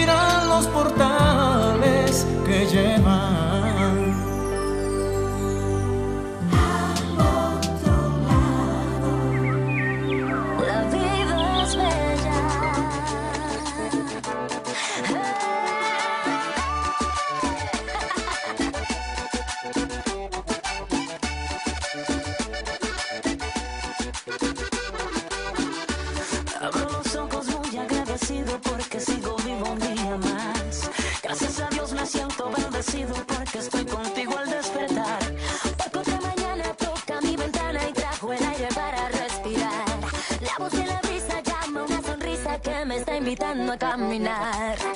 Abrirán los portales que llevan a caminar,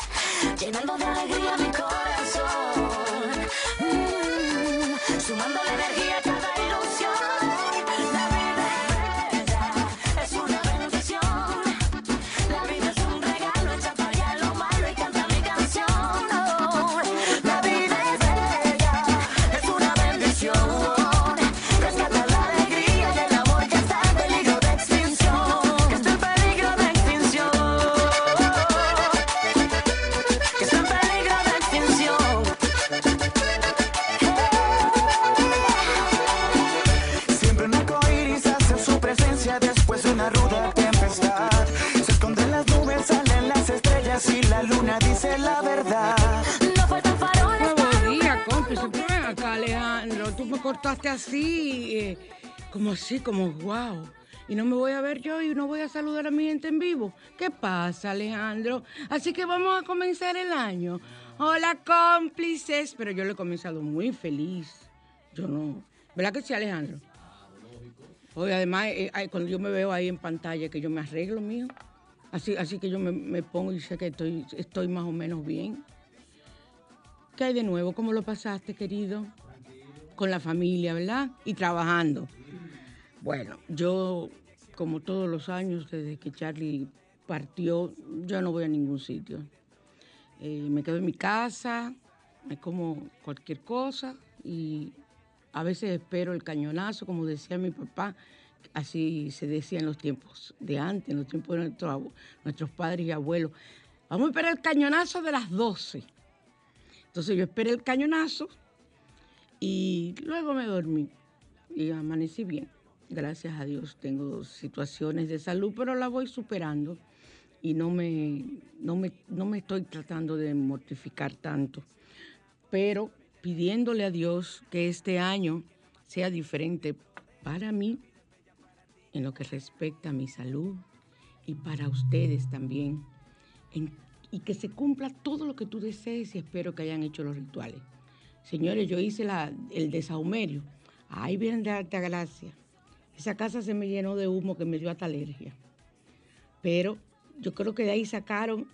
así, como wow. Y no me voy a ver yo y no voy a saludar a mi gente en vivo. ¿Qué pasa, Alejandro? Así que vamos a comenzar el año. Hola, cómplices. Pero yo lo he comenzado muy feliz. Yo no. ¿Verdad que sí, Alejandro? Oye, además, eh, cuando yo me veo ahí en pantalla, que yo me arreglo mío. Así, así que yo me, pongo y sé que estoy, estoy más o menos bien. ¿Qué hay de nuevo? ¿Cómo lo pasaste, querido? con la familia, ¿verdad? Y trabajando. Bueno, yo, como todos los años, desde que Charlie partió, yo no voy a ningún sitio. Eh, me quedo en mi casa, me como cualquier cosa y a veces espero el cañonazo, como decía mi papá, así se decía en los tiempos de antes, en los tiempos de nuestros padres y abuelos. Vamos a esperar el cañonazo de las 12. Entonces yo esperé el cañonazo y luego me dormí y amanecí bien. Gracias a Dios tengo situaciones de salud, pero la voy superando y no me, no me, no me estoy tratando de mortificar tanto. Pero pidiéndole a Dios que este año sea diferente para mí en lo que respecta a mi salud y para ustedes también. y que se cumpla todo lo que tú desees y espero que hayan hecho los rituales. Señores, yo hice la, el desahumerio. Ahí vienen de alta gracia. Esa casa se me llenó de humo que me dio hasta alergia. Pero yo creo que de ahí sacaron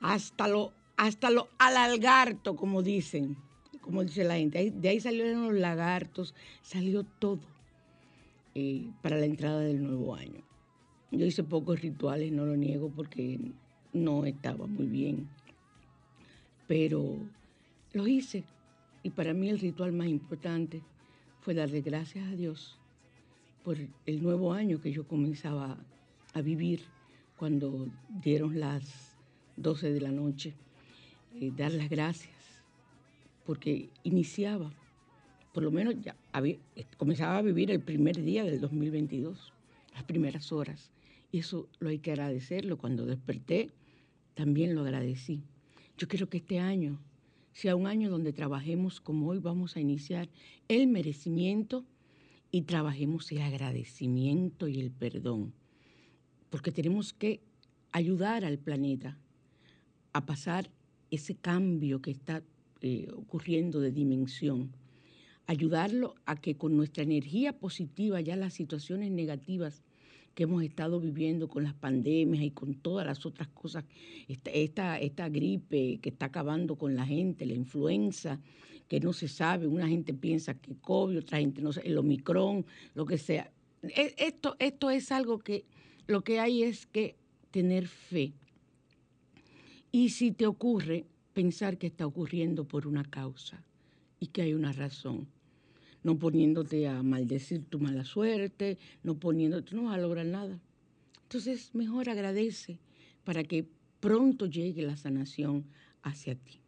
hasta lo, hasta lo alalgarto, como dicen, como dice la gente. De ahí salieron los lagartos, salió todo eh, para la entrada del nuevo año. Yo hice pocos rituales, no lo niego, porque no estaba muy bien. Pero lo hice. Y para mí el ritual más importante fue darle gracias a Dios por el nuevo año que yo comenzaba a vivir cuando dieron las 12 de la noche. Eh, dar las gracias porque iniciaba, por lo menos ya comenzaba a vivir el primer día del 2022, las primeras horas. Y eso lo hay que agradecerlo. Cuando desperté, también lo agradecí. Yo quiero que este año sea un año donde trabajemos como hoy vamos a iniciar el merecimiento y trabajemos el agradecimiento y el perdón. Porque tenemos que ayudar al planeta a pasar ese cambio que está eh, ocurriendo de dimensión. Ayudarlo a que con nuestra energía positiva ya las situaciones negativas que hemos estado viviendo con las pandemias y con todas las otras cosas, esta, esta, gripe que está acabando con la gente, la influenza, que no se sabe, una gente piensa que COVID, otra gente no sé, el Omicron, lo que sea. E, esto, esto es algo que lo que hay es que tener fe. Y si te ocurre, pensar que está ocurriendo por una causa y que hay una razón no poniéndote a maldecir tu mala suerte, no poniéndote, no vas a lograr nada. Entonces, mejor agradece para que pronto llegue la sanación hacia ti.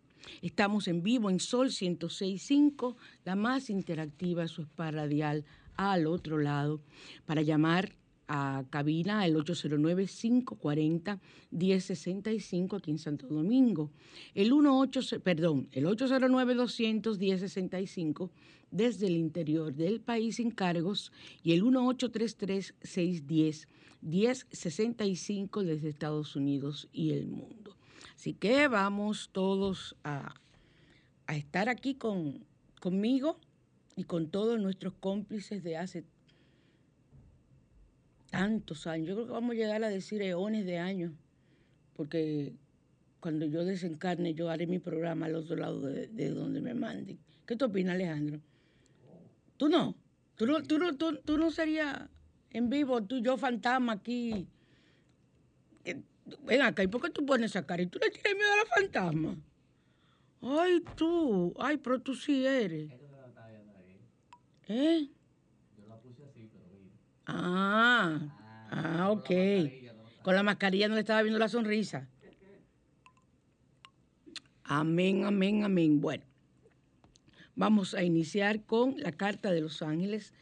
Estamos en vivo en Sol 106.5, la más interactiva, su es radial al otro lado, para llamar a cabina el 809-540-1065 aquí en Santo Domingo. El 18, perdón, el 809-200-1065 desde el interior del país sin cargos y el 1833-610-1065 desde Estados Unidos y el mundo. Así que vamos todos a, estar aquí con, conmigo y con todos nuestros cómplices de hace tantos años. Yo creo que vamos a llegar a decir eones de años, porque cuando yo desencarne yo haré mi programa al otro lado de, donde me manden. ¿Qué te opinas, Alejandro? ¿Tú no? ¿Tú no, tú no, tú, no serías en vivo, tú yo fantasma aquí? Ven acá, ¿y por qué tú pones esa cara? ¿Y tú le tienes miedo a la fantasma? Ay, tú, ay, pero tú sí eres. ¿Eh? Ah, ah, ok. Con la mascarilla no le estaba viendo la sonrisa. Amén, amén, amén. Bueno, vamos a iniciar con la carta de los ángeles.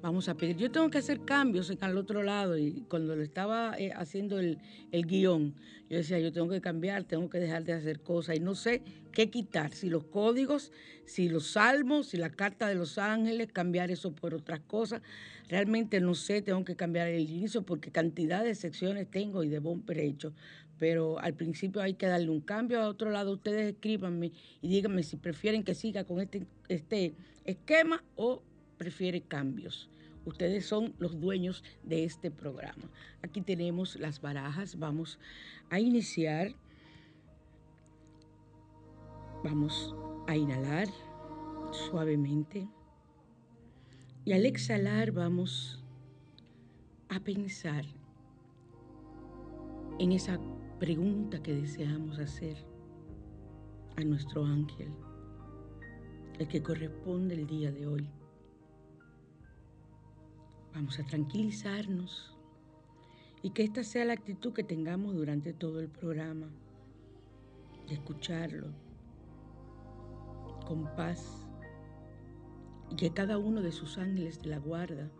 Vamos a pedir. Yo tengo que hacer cambios al otro lado y cuando lo estaba eh, haciendo el, el guion, yo decía, yo tengo que cambiar, tengo que dejar de hacer cosas y no sé qué quitar, si los códigos, si los salmos, si la carta de los ángeles, cambiar eso por otras cosas. Realmente no sé, tengo que cambiar el inicio porque cantidad de secciones tengo y de bumper hecho. Pero al principio hay que darle un cambio. A otro lado, ustedes escríbanme y díganme si prefieren que siga con este, este esquema o prefiere cambios. Ustedes son los dueños de este programa. Aquí tenemos las barajas. Vamos a iniciar. Vamos a inhalar suavemente. Y al exhalar vamos a pensar en esa pregunta que deseamos hacer a nuestro ángel, el que corresponde el día de hoy. Vamos a tranquilizarnos y que esta sea la actitud que tengamos durante todo el programa, de escucharlo con paz y que cada uno de sus ángeles de la guarda,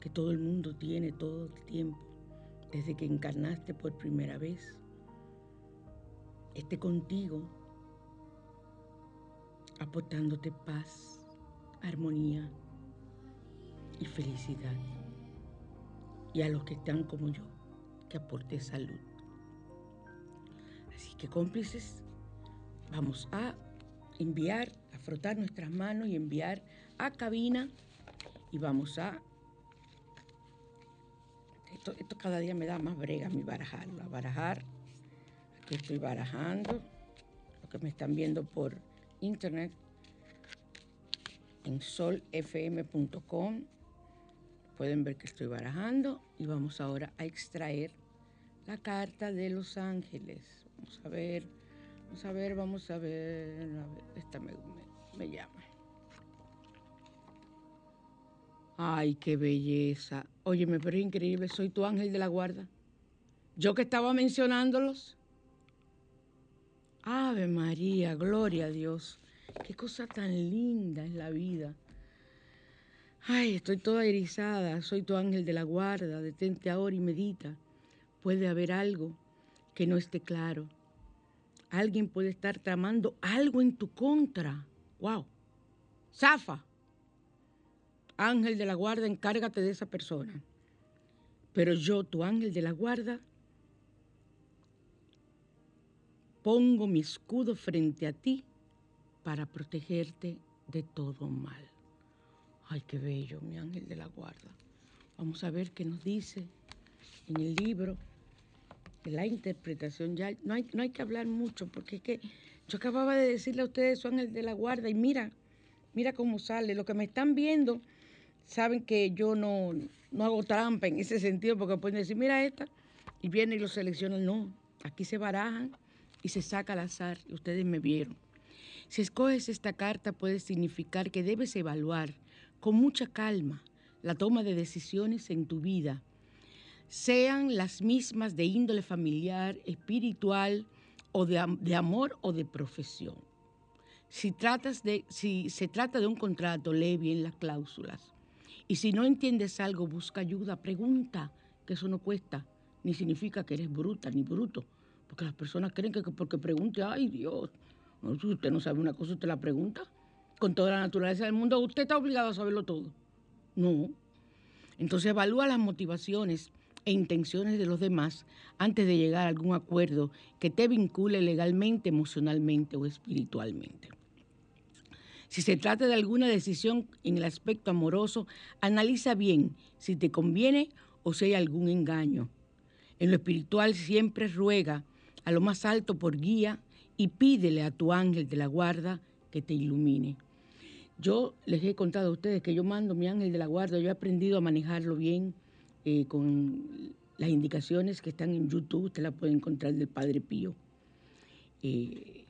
que todo el mundo tiene todo el tiempo, desde que encarnaste por primera vez, esté contigo, aportándote paz, armonía y felicidad. Y a los que están como yo, que aporte salud. Así que cómplices, vamos a enviar, a frotar nuestras manos y enviar a cabina y vamos a... Esto, cada día me da más brega mi barajarlo, a barajar. Aquí estoy barajando, lo que me están viendo por internet en solfm.com. Pueden ver que estoy barajando y vamos ahora a extraer la carta de los ángeles. Vamos a ver, Vamos a ver, vamos a ver. A ver esta me, llama. Ay, qué belleza. Óyeme, pero es increíble. Soy tu ángel de la guarda. Yo que estaba mencionándolos. Ave María, gloria a Dios. Qué cosa tan linda es la vida. Ay, estoy toda erizada. Soy tu ángel de la guarda. Detente ahora y medita. Puede haber algo que no esté claro. Alguien puede estar tramando algo en tu contra. Wow. Zafa. Ángel de la guarda, encárgate de esa persona. Pero yo, tu ángel de la guarda, pongo mi escudo frente a ti para protegerte de todo mal. Ay, qué bello, mi ángel de la guarda. Vamos a ver qué nos dice en el libro, la interpretación. Ya no hay, no hay que hablar mucho, porque es que yo acababa de decirle a ustedes, su ángel de la guarda, y mira, mira cómo sale. Lo que me están viendo, saben que yo no, no hago trampa en ese sentido, porque pueden decir, mira esta, y vienen y lo seleccionan. No, aquí se barajan y se saca al azar, ustedes me vieron. Si escoges esta carta puede significar que debes evaluar con mucha calma la toma de decisiones en tu vida, sean las mismas de índole familiar, espiritual o de, de amor o de profesión. Si, tratas de, si se trata de un contrato, lee bien las cláusulas. Y si no entiendes algo, busca ayuda, pregunta, que eso no cuesta, ni significa que eres bruta ni bruto. Porque las personas creen que porque pregunte, ay Dios, usted no sabe una cosa, usted la pregunta. Con toda la naturaleza del mundo, usted está obligado a saberlo todo. No. Entonces evalúa las motivaciones e intenciones de los demás antes de llegar a algún acuerdo que te vincule legalmente, emocionalmente o espiritualmente. Si se trata de alguna decisión en el aspecto amoroso, analiza bien si te conviene o si hay algún engaño. En lo espiritual siempre ruega a lo más alto por guía y pídele a tu ángel de la guarda que te ilumine. Yo les he contado a ustedes que yo mando mi ángel de la guarda, yo he aprendido a manejarlo bien eh, con las indicaciones que están en YouTube, usted las puede encontrar del Padre Pío. Eh,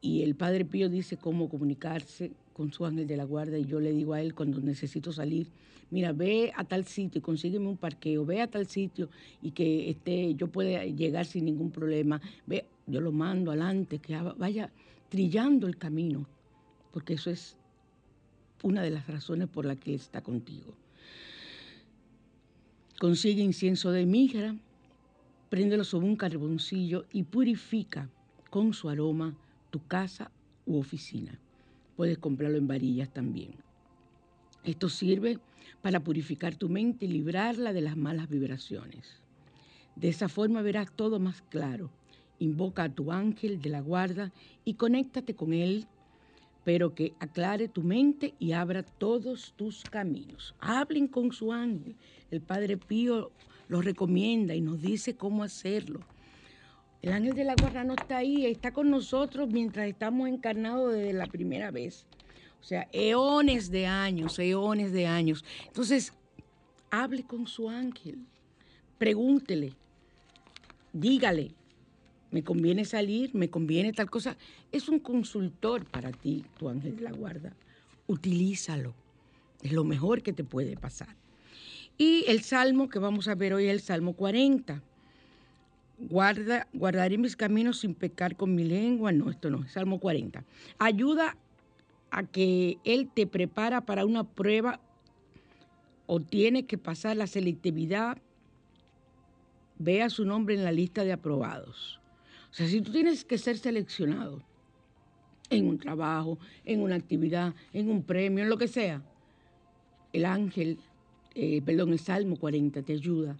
y el Padre Pío dice cómo comunicarse con su ángel de la guarda y yo le digo a él cuando necesito salir, mira, ve a tal sitio y consígueme un parqueo, ve a tal sitio y que esté, yo pueda llegar sin ningún problema, ve, yo lo mando adelante, que vaya trillando el camino, porque eso es una de las razones por las que Él está contigo. Consigue incienso de migra, préndelo sobre un carboncillo y purifica con su aroma tu casa u oficina. Puedes comprarlo en varillas también. Esto sirve para purificar tu mente y librarla de las malas vibraciones. De esa forma verás todo más claro. Invoca a tu ángel de la guarda y conéctate con él, pero que aclare tu mente y abra todos tus caminos. Hablen con su ángel. El Padre Pío lo recomienda y nos dice cómo hacerlo. El ángel de la guarda no está ahí, está con nosotros mientras estamos encarnados desde la primera vez. O sea, eones de años, eones de años. Entonces, hable con su ángel, pregúntele, dígale, me conviene salir, me conviene tal cosa. Es un consultor para ti, tu ángel de la guarda. Utilízalo. Es lo mejor que te puede pasar. Y el salmo que vamos a ver hoy es el Salmo 40. Guarda, guardaré mis caminos sin pecar con mi lengua. No, esto no, Salmo 40. Ayuda a que Él te prepara para una prueba o tiene que pasar la selectividad. Vea su nombre en la lista de aprobados. O sea, si tú tienes que ser seleccionado en un trabajo, en una actividad, en un premio, en lo que sea, el ángel, eh, perdón, el Salmo 40 te ayuda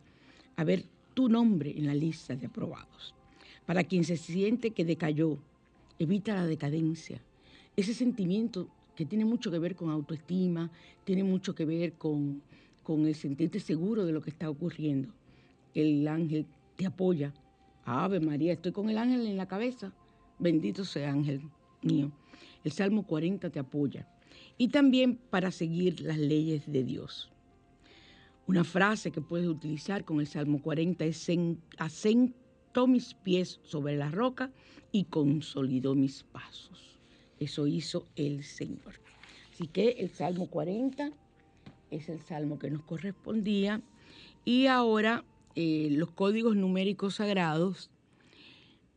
a ver tu nombre en la lista de aprobados. Para quien se siente que decayó, evita la decadencia. Ese sentimiento que tiene mucho que ver con autoestima, tiene mucho que ver con, con el sentirte seguro de lo que está ocurriendo. El ángel te apoya. Ave María, estoy con el ángel en la cabeza. Bendito sea ángel mío. El Salmo 40 te apoya. Y también para seguir las leyes de Dios. Una frase que puedes utilizar con el Salmo 40 es, hacen sentó mis pies sobre la roca y consolidó mis pasos. Eso hizo el Señor. Así que el Salmo 40 es el salmo que nos correspondía. Y ahora eh, los códigos numéricos sagrados.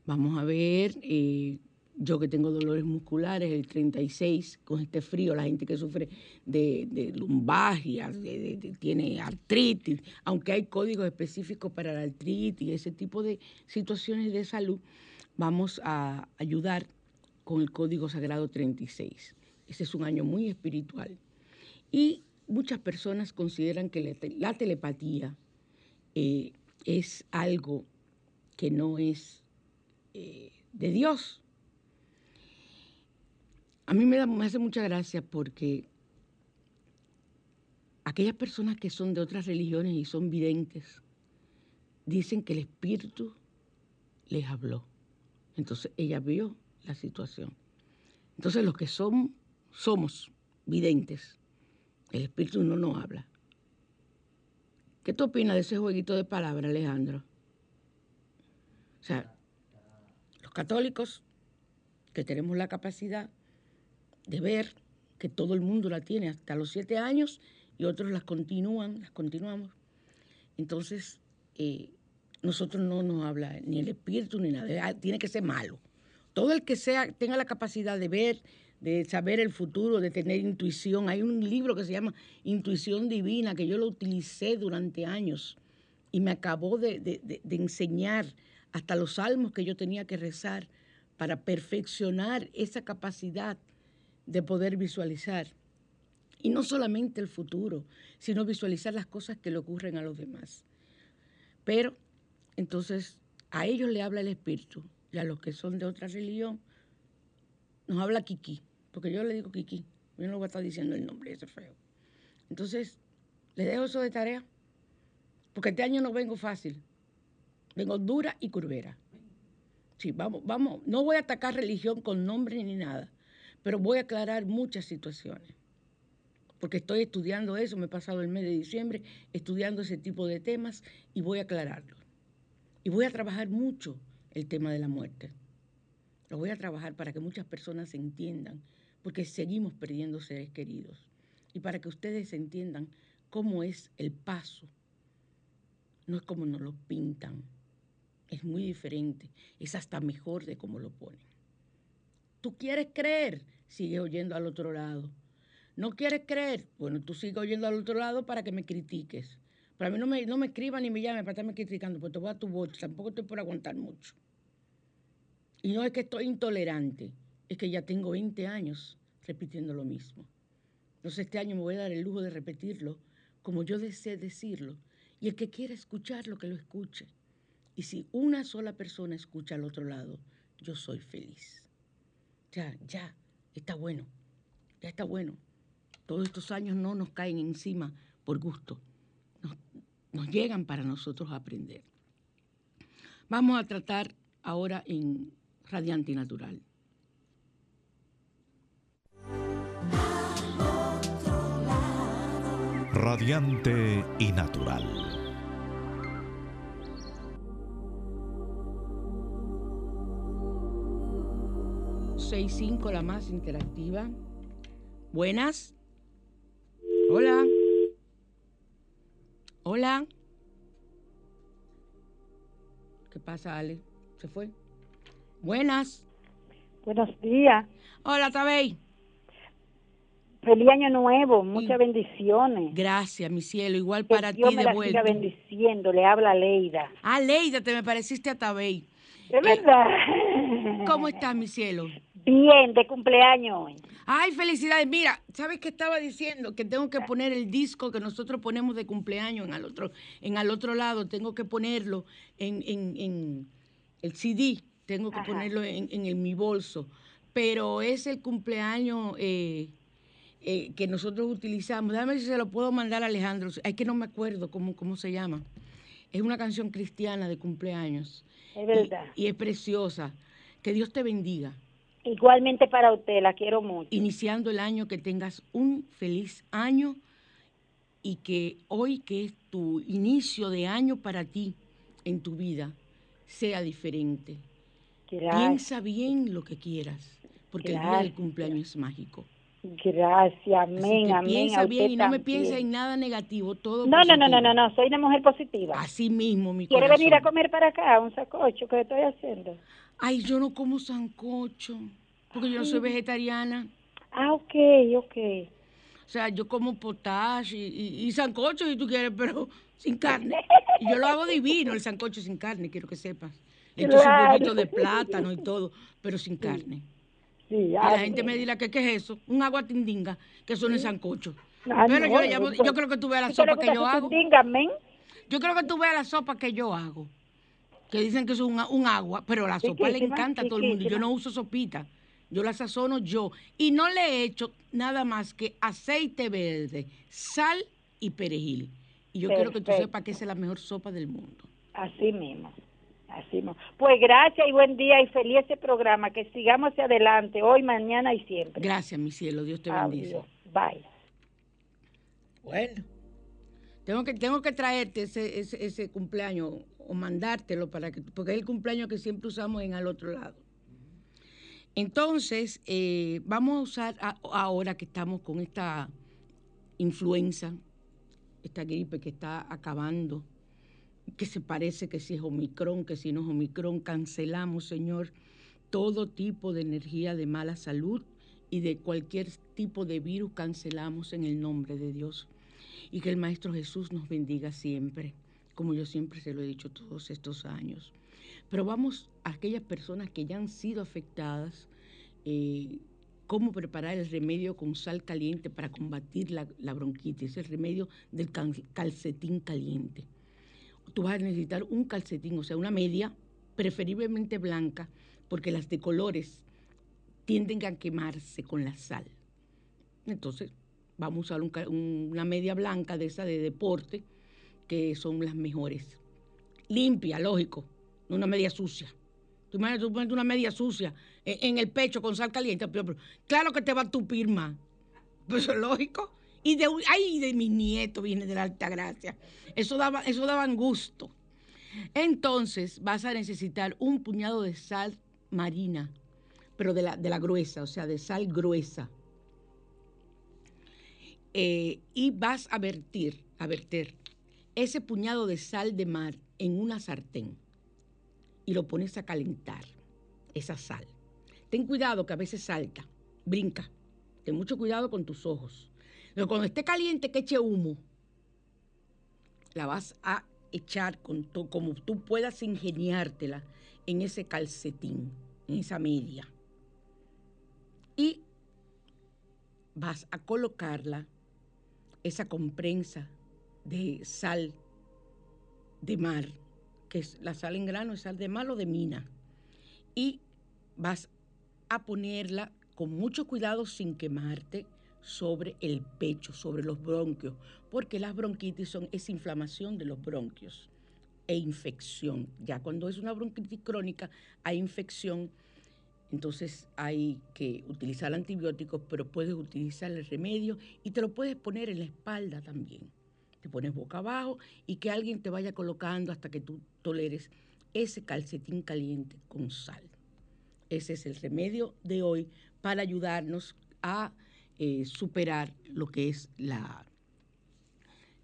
Vamos a ver, eh, yo que tengo dolores musculares, el 36, con este frío, la gente que sufre de, de lumbalgia, tiene artritis, aunque hay códigos específicos para la artritis y ese tipo de situaciones de salud, vamos a ayudar con el código sagrado 36. Ese es un año muy espiritual. Y muchas personas consideran que la telepatía eh, es algo que no es eh, de Dios. A mí me, da, hace mucha gracia porque aquellas personas que son de otras religiones y son videntes dicen que el Espíritu les habló. Entonces ella vio la situación. Entonces los que son, somos videntes, el Espíritu no nos habla. ¿Qué tú opinas de ese jueguito de palabras, Alejandro? O sea, los católicos que tenemos la capacidad de ver que todo el mundo la tiene hasta los siete años y otros las continúan, las continuamos. Entonces, eh, nosotros no nos habla ni el espíritu ni nada, tiene que ser malo. Todo el que sea, tenga la capacidad de ver, de saber el futuro, de tener intuición. Hay un libro que se llama Intuición Divina, que yo lo utilicé durante años y me acabó de, de enseñar hasta los salmos que yo tenía que rezar para perfeccionar esa capacidad de poder visualizar. Y no solamente el futuro, sino visualizar las cosas que le ocurren a los demás. Pero entonces a ellos le habla el Espíritu y a los que son de otra religión nos habla Kiki, porque yo le digo Kiki, yo no voy a estar diciendo el nombre, ese feo. Entonces, le dejo eso de tarea, porque este año no vengo fácil, vengo dura y curvera. Sí, vamos, vamos, no voy a atacar religión con nombre ni nada, pero voy a aclarar muchas situaciones, porque estoy estudiando eso, me he pasado el mes de diciembre estudiando ese tipo de temas y voy a aclararlo. Y voy a trabajar mucho el tema de la muerte. Lo voy a trabajar para que muchas personas entiendan, porque seguimos perdiendo seres queridos. Y para que ustedes entiendan cómo es el paso. No es como nos lo pintan. Es muy diferente. Es hasta mejor de cómo lo ponen. Tú quieres creer, sigue oyendo al otro lado. No quieres creer, bueno, tú sigues oyendo al otro lado para que me critiques. Para mí no me, no me escriban ni me llamen para estarme criticando, porque te voy a tu voz, tampoco estoy por aguantar mucho. Y no es que estoy intolerante, es que ya tengo 20 años repitiendo lo mismo. Entonces este año me voy a dar el lujo de repetirlo como yo desee decirlo. Y el que quiera escucharlo, que lo escuche. Y si una sola persona escucha al otro lado, yo soy feliz. Ya, ya, está bueno, ya está bueno. Todos estos años no nos caen encima por gusto nos llegan para nosotros aprender. Vamos a tratar ahora en Radiante y Natural. Radiante y Natural. Seis cinco, la más interactiva. Buenas. Hola. Hola. ¿Qué pasa, Ale? ¿Se fue? Buenas. Buenos días. Hola, Tabey. Feliz año nuevo, muchas bendiciones. Gracias, mi cielo, igual para ti me de la vuelta. siga bendiciendo, le habla Leida. Ah, Leida, te me pareciste a Tabey. ¿Es verdad? ¿Cómo estás, mi cielo? Bien, de cumpleaños hoy. Ay, felicidades. Mira, ¿sabes qué estaba diciendo? Que tengo que poner el disco que nosotros ponemos de cumpleaños en al otro, en al otro lado. Tengo que ponerlo en, en, en el CD. Tengo que Ajá. ponerlo en, en el- mi bolso. Pero es el cumpleaños eh, eh, que nosotros utilizamos. Déjame ver si se lo puedo mandar a Alejandro. Es que no me acuerdo cómo, cómo se llama. Es una canción cristiana de cumpleaños. Es Y- verdad. y es preciosa. Que Dios te bendiga Igualmente para usted, la quiero mucho. iniciando el año, que tengas un feliz año y que hoy, que es tu inicio de año para ti en tu vida, sea diferente. Gracias. Piensa bien lo que quieras, porque el día del cumpleaños es mágico. Gracias, amén, amén. piensa bien y no me piensa en nada negativo, todo No, no, no, no, no, no, soy una mujer positiva. Así mismo, mi ¿Quiere corazón. venir a comer para acá un sacocho que estoy haciendo? Ay, yo no como sancocho, porque yo no soy vegetariana. Ah, ok, ok. O sea, yo como potash y, y- y sancocho si tú quieres, pero sin carne. Y yo lo hago divino, el sancocho sin carne, quiero que sepas. Echo Claro. un poquito de plátano y todo, pero sin carne. Sí, Y ah, la gente me dirá que qué es eso, un agua tindinga, que eso no es sancocho. Ah, pero yo, no, le llamo- yo creo que tú veas la ¿usted le sopa que yo hago. tindinga, amén? Yo creo que tú veas la sopa que yo hago. Que dicen que es un, un agua, pero la sopa le encanta a todo el mundo. Yo no uso sopita. Yo la sazono yo. Y no le he hecho nada más que aceite verde, sal y perejil. Y yo quiero que tú Perfecto. sepas que esa es la mejor sopa del mundo. Así mismo. Así mismo. Pues gracias y buen día y feliz este programa. Que sigamos hacia adelante hoy, mañana y siempre. Gracias, mi cielo. Dios te bendice. Adiós. Bye. Bueno. Tengo que, tengo que traerte ese, ese, ese cumpleaños o mandártelo para que, porque es el cumpleaños que siempre usamos en al otro lado. Entonces, eh, vamos a usar a- ahora que estamos con esta influenza, esta gripe que está acabando, que se parece que si es Omicron, que si no es Omicron, cancelamos, Señor, todo tipo de energía de mala salud y de cualquier tipo de virus, cancelamos en el nombre de Dios. Y que el Maestro Jesús nos bendiga siempre, como yo siempre se lo he dicho todos estos años. Pero vamos a aquellas personas que ya han sido afectadas, eh, cómo preparar el remedio con sal caliente para combatir la, la bronquitis, el remedio del cal- calcetín caliente. Tú vas a necesitar un calcetín, o sea, una media, preferiblemente blanca, porque las de colores tienden a quemarse con la sal. Entonces, vamos a usar una media blanca de esa de deporte, que son las mejores. Limpia, lógico, no una media sucia. Tú imaginas, tú pones una media sucia en, el pecho con sal caliente, claro que te va a tupir más. Pues es lógico. Y de, ay, de mi nieto viene de la alta gracia. Eso daba, eso gusto. Entonces vas a necesitar un puñado de sal marina, pero de la, de la gruesa, o sea, de sal gruesa. Eh, y vas a vertir, a verter ese puñado de sal de mar en una sartén y lo pones a calentar, esa sal. Ten cuidado que a veces salta, brinca. Ten mucho cuidado con tus ojos. Pero cuando esté caliente, que eche humo, la vas a echar con como tú puedas ingeniártela en ese calcetín, en esa media. Y vas a colocarla, esa comprensa de sal de mar, que es la sal en grano, es sal de mar o de mina. Y vas a ponerla con mucho cuidado sin quemarte sobre el pecho, sobre los bronquios, porque las bronquitis son esa inflamación de los bronquios e infección. Ya cuando es una bronquitis crónica hay infección, entonces hay que utilizar antibióticos, pero puedes utilizar el remedio y te lo puedes poner en la espalda también. Te pones boca abajo y que alguien te vaya colocando hasta que tú toleres ese calcetín caliente con sal. Ese es el remedio de hoy para ayudarnos a eh, superar lo que es la,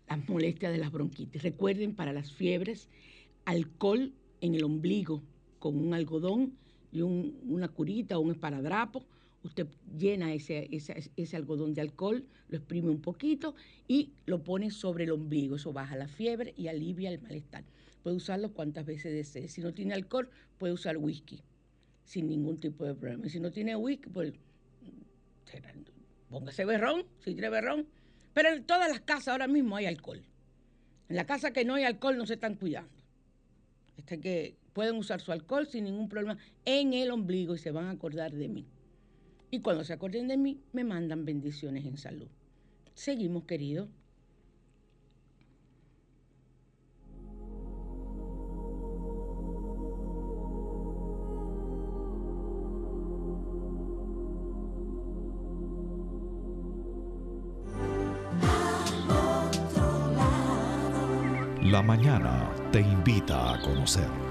las molestias de las bronquitis. Recuerden, para las fiebres, alcohol en el ombligo con un algodón y un- una curita o un esparadrapo. Usted llena ese, ese, ese algodón de alcohol, lo exprime un poquito y lo pone sobre el ombligo. Eso baja la fiebre y alivia el malestar. Puede usarlo cuantas veces desee. Si no tiene alcohol, puede usar whisky sin ningún tipo de problema. Si no tiene whisky, pues póngase berrón, si tiene berrón. Pero en todas las casas ahora mismo hay alcohol. En la casa que no hay alcohol no se están cuidando. Este que pueden usar su alcohol sin ningún problema en el ombligo y se van a acordar de mí. Y cuando se acuerden de mí, me mandan bendiciones en salud. Seguimos, querido. La mañana te invita a conocer.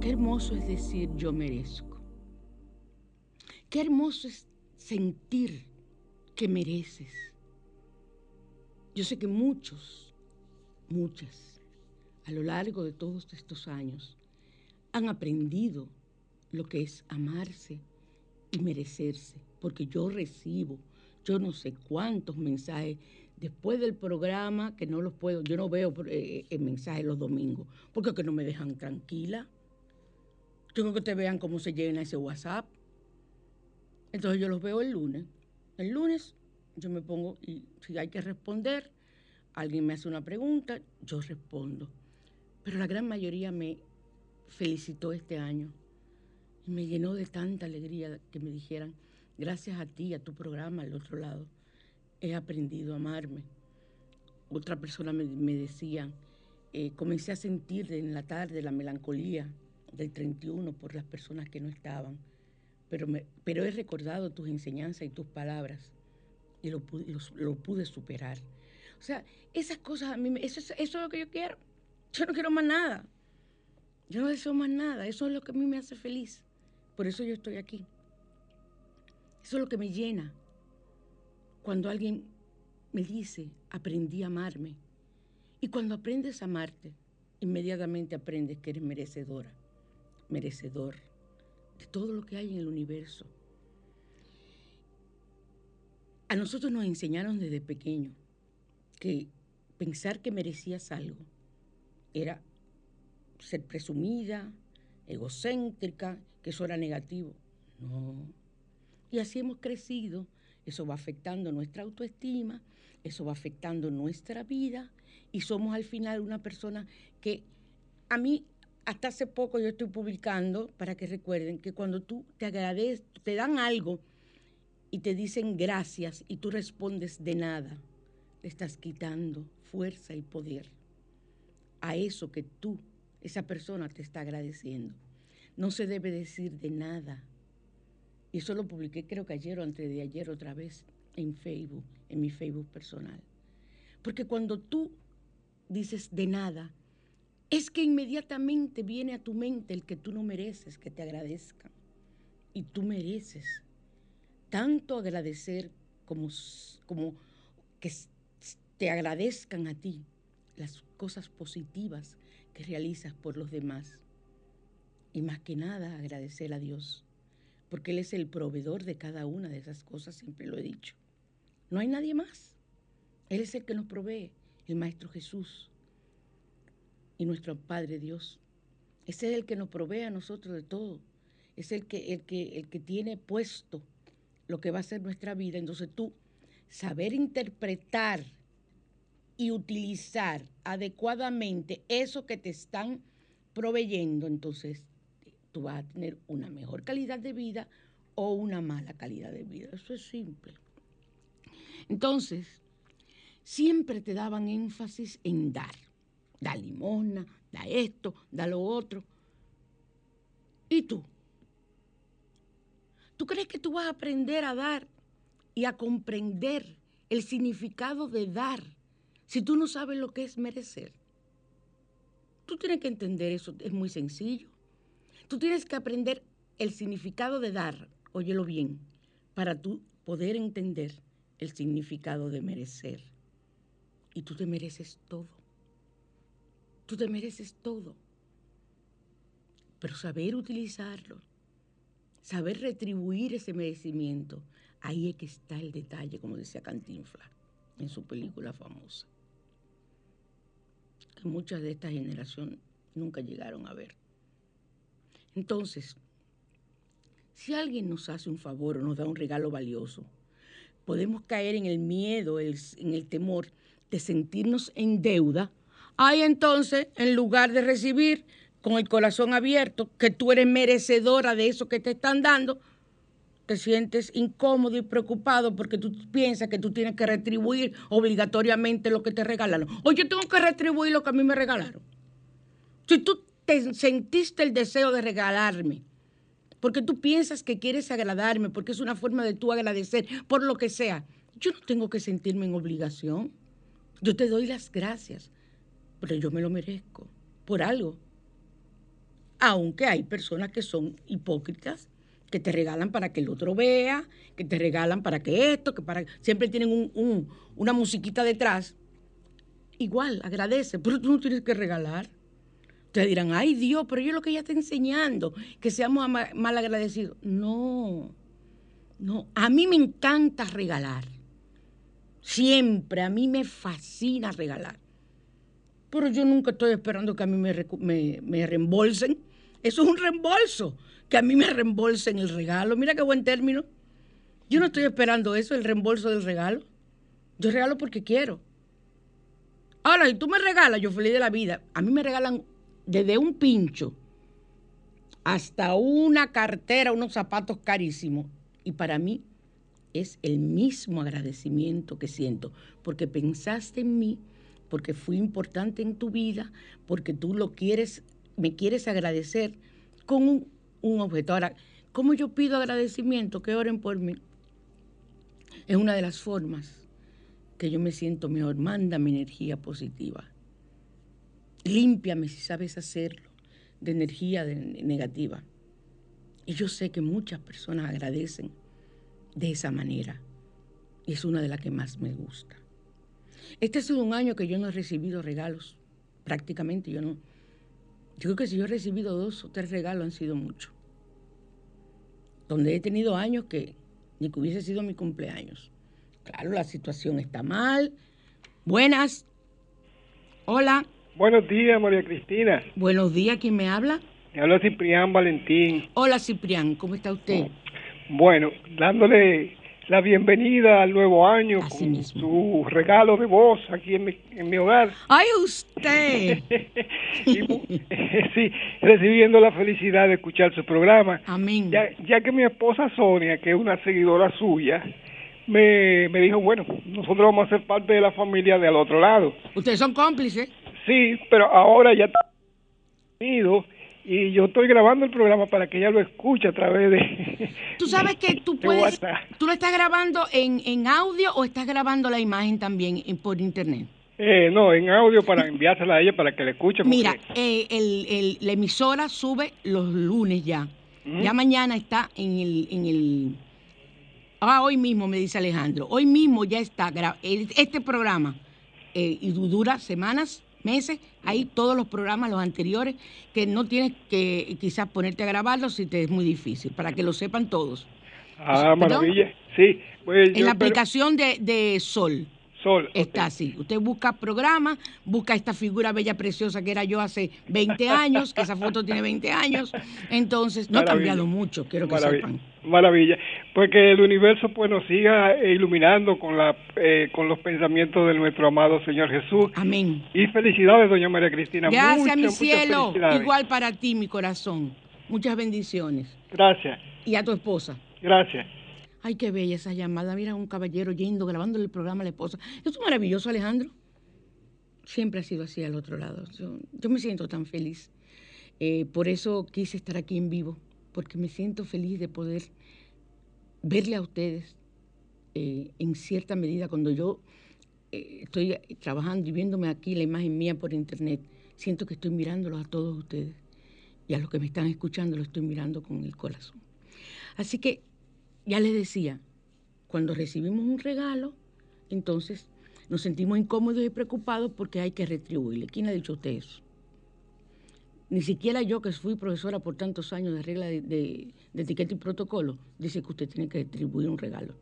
Qué hermoso es decir yo merezco. Qué hermoso es sentir que mereces. Yo sé que muchos, muchas, a lo largo de todos estos años, han aprendido lo que es amarse y merecerse, porque yo recibo yo no sé cuántos mensajes después del programa que no los puedo, yo no veo eh, eh mensajes los domingos, porque que no me dejan tranquila. Tengo que te vean cómo se llena ese WhatsApp. Entonces yo los veo el lunes. El lunes yo me pongo y si hay que responder, alguien me hace una pregunta, yo respondo. Pero la gran mayoría me felicitó este año y me llenó de tanta alegría que me dijeran, gracias a ti, a tu programa, al otro lado, he aprendido a amarme. Otra persona me, decía, eh, comencé a sentir en la tarde la melancolía del 31 por las personas que no estaban, pero, pero he recordado tus enseñanzas y tus palabras y lo, pude superar. O sea, esas cosas a mí, eso, eso es lo que yo quiero. Yo no quiero más nada. Yo no deseo más nada. Eso es lo que a mí me hace feliz. Por eso yo estoy aquí. Eso es lo que me llena. Cuando alguien me dice, aprendí a amarme. Y cuando aprendes a amarte, inmediatamente aprendes que eres merecedora, merecedor de todo lo que hay en el universo. A nosotros nos enseñaron desde pequeño que pensar que merecías algo era ser presumida, egocéntrica, que eso era negativo. No, y así hemos crecido. Eso va afectando nuestra autoestima, eso va afectando nuestra vida y somos al final una persona que a mí hasta hace poco yo estoy publicando para que recuerden que cuando tú te agradeces, te dan algo y te dicen gracias y tú respondes de nada, le estás quitando fuerza y poder a eso que tú, esa persona te está agradeciendo. No se debe decir de nada. Y eso lo publiqué creo que ayer o antes de ayer otra vez en Facebook, en mi Facebook personal. Porque cuando tú dices de nada, es que inmediatamente viene a tu mente el que tú no mereces que te agradezcan. Y tú mereces tanto agradecer como, como que te agradezcan a ti las cosas positivas que realizas por los demás. Y más que nada agradecer a Dios porque Él es el proveedor de cada una de esas cosas, siempre lo he dicho. No hay nadie más. Él es el que nos provee, el Maestro Jesús y nuestro Padre Dios. Ese es el que nos provee a nosotros de todo. Es el que, el que, el que tiene puesto lo que va a ser nuestra vida. Entonces tú, saber interpretar y utilizar adecuadamente eso que te están proveyendo, entonces tú vas a tener una mejor calidad de vida o una mala calidad de vida. Eso es simple. Entonces, siempre te daban énfasis en dar. Da limosna, da esto, da lo otro. ¿Y tú? ¿Tú crees que tú vas a aprender a dar y a comprender el significado de dar si tú no sabes lo que es merecer? Tú tienes que entender eso, es muy sencillo. Tú tienes que aprender el significado de dar, óyelo bien, para tú poder entender el significado de merecer. Y tú te mereces todo. Tú te mereces todo. Pero saber utilizarlo, saber retribuir ese merecimiento, ahí es que está el detalle, como decía Cantinfla en su película famosa, que muchas de esta generación nunca llegaron a ver. Entonces, si alguien nos hace un favor o nos da un regalo valioso, podemos caer en el miedo, en el temor de sentirnos en deuda. Hay entonces, en lugar de recibir con el corazón abierto, que tú eres merecedora de eso que te están dando, te sientes incómodo y preocupado porque tú piensas que tú tienes que retribuir obligatoriamente lo que te regalaron. O yo tengo que retribuir lo que a mí me regalaron. Si tú sentiste el deseo de regalarme, porque tú piensas que quieres agradarme, porque es una forma de tú agradecer, por lo que sea. Yo no tengo que sentirme en obligación. Yo te doy las gracias, pero yo me lo merezco, por algo. Aunque hay personas que son hipócritas, que te regalan para que el otro vea, que te regalan para que esto, que para... Siempre tienen un- un- una musiquita detrás. Igual, agradece, pero tú no tienes que regalar. Ustedes dirán, ay Dios, pero yo lo que ella está enseñando, que seamos mal agradecidos. No, no, a mí me encanta regalar. Siempre, a mí me fascina regalar. Pero yo nunca estoy esperando que a mí me, me, me reembolsen. Eso es un reembolso, que a mí me reembolsen el regalo. Mira qué buen término. Yo no estoy esperando eso, el reembolso del regalo. Yo regalo porque quiero. Ahora, si tú me regalas, yo feliz de la vida. A mí me regalan desde un pincho hasta una cartera, unos zapatos carísimos. Y para mí es el mismo agradecimiento que siento, porque pensaste en mí, porque fui importante en tu vida, porque tú lo quieres, me quieres agradecer con un, objeto. Ahora, ¿cómo yo pido agradecimiento? Que oren por mí. Es una de las formas que yo me siento mejor. Mándame energía positiva. Límpiame si sabes hacerlo de energía negativa. Y yo sé que muchas personas agradecen de esa manera. Y es una de las que más me gusta. Este ha sido un año que yo no he recibido regalos. Prácticamente yo no. Yo creo que si yo he recibido dos o tres regalos han sido muchos. Donde he tenido años que ni que hubiese sido mi cumpleaños. Claro, la situación está mal. Buenas. Hola. Buenos días, María Cristina. Buenos días, ¿quién me habla? Me habla Ciprián Valentín. Hola, Ciprián, ¿cómo está usted? Bueno, dándole la bienvenida al nuevo año Así con mismo. su regalo de voz aquí en mi, en mi hogar. ¡Ay, usted! Y sí, recibiendo la felicidad de escuchar su programa. Amén. Ya, ya que mi esposa Sonia, que es una seguidora suya, me, me dijo, bueno, nosotros vamos a ser parte de la familia del otro lado. Ustedes son cómplices. Sí, pero ahora ya está unido y yo estoy grabando el programa para que ella lo escuche a través de... Tú sabes que tú de puedes... ¿Tú lo estás grabando en, en audio o estás grabando la imagen también en- por internet? Eh, no, en audio para enviársela a ella para que la escuche. porque- Mira, eh, el- el- la emisora sube los lunes ya. Ya mañana está en el, en el... Ah, hoy mismo, me dice Alejandro. Hoy mismo ya está el- este programa. eh, y du- dura semanas, meses. Ahí todos los programas, los anteriores, que no tienes que quizás ponerte a grabarlos si te es muy difícil, para que lo sepan todos. Ah, ¿Perdón? maravilla. Sí, pues En yo la aplicación de, de Sol. Sol. Está así. Usted busca programa, busca esta figura bella, preciosa que era yo hace 20 años, que esa foto tiene 20 años. Entonces, no ha cambiado mucho, quiero que Maravilla. sepan. Maravilla. Pues que el universo pues nos siga iluminando con la eh, con los pensamientos de nuestro amado Señor Jesús. Amén. Y felicidades, doña María Cristina. Gracias, Muchas, mi cielo. Igual para ti, mi corazón. Muchas bendiciones. Gracias, Y a tu esposa. gracias. Ay, qué bella esa llamada. Mira, un caballero yendo, grabándole el programa a la esposa. Eso es maravilloso, Alejandro. Siempre ha sido así al otro lado. Yo, me siento tan feliz. Eh, por eso quise estar aquí en vivo, porque me siento feliz de poder verle a ustedes eh, en cierta medida cuando yo eh, estoy trabajando y viéndome aquí la imagen mía por internet. Siento que estoy mirándolos a todos ustedes y a los que me están escuchando lo estoy mirando con el corazón. Así que ya les decía, cuando recibimos un regalo, entonces nos sentimos incómodos y preocupados porque hay que retribuirle. ¿Quién ha dicho usted eso? Ni siquiera yo, que fui profesora por tantos años de regla de etiqueta y protocolo, dice que usted tiene que retribuir un regalo.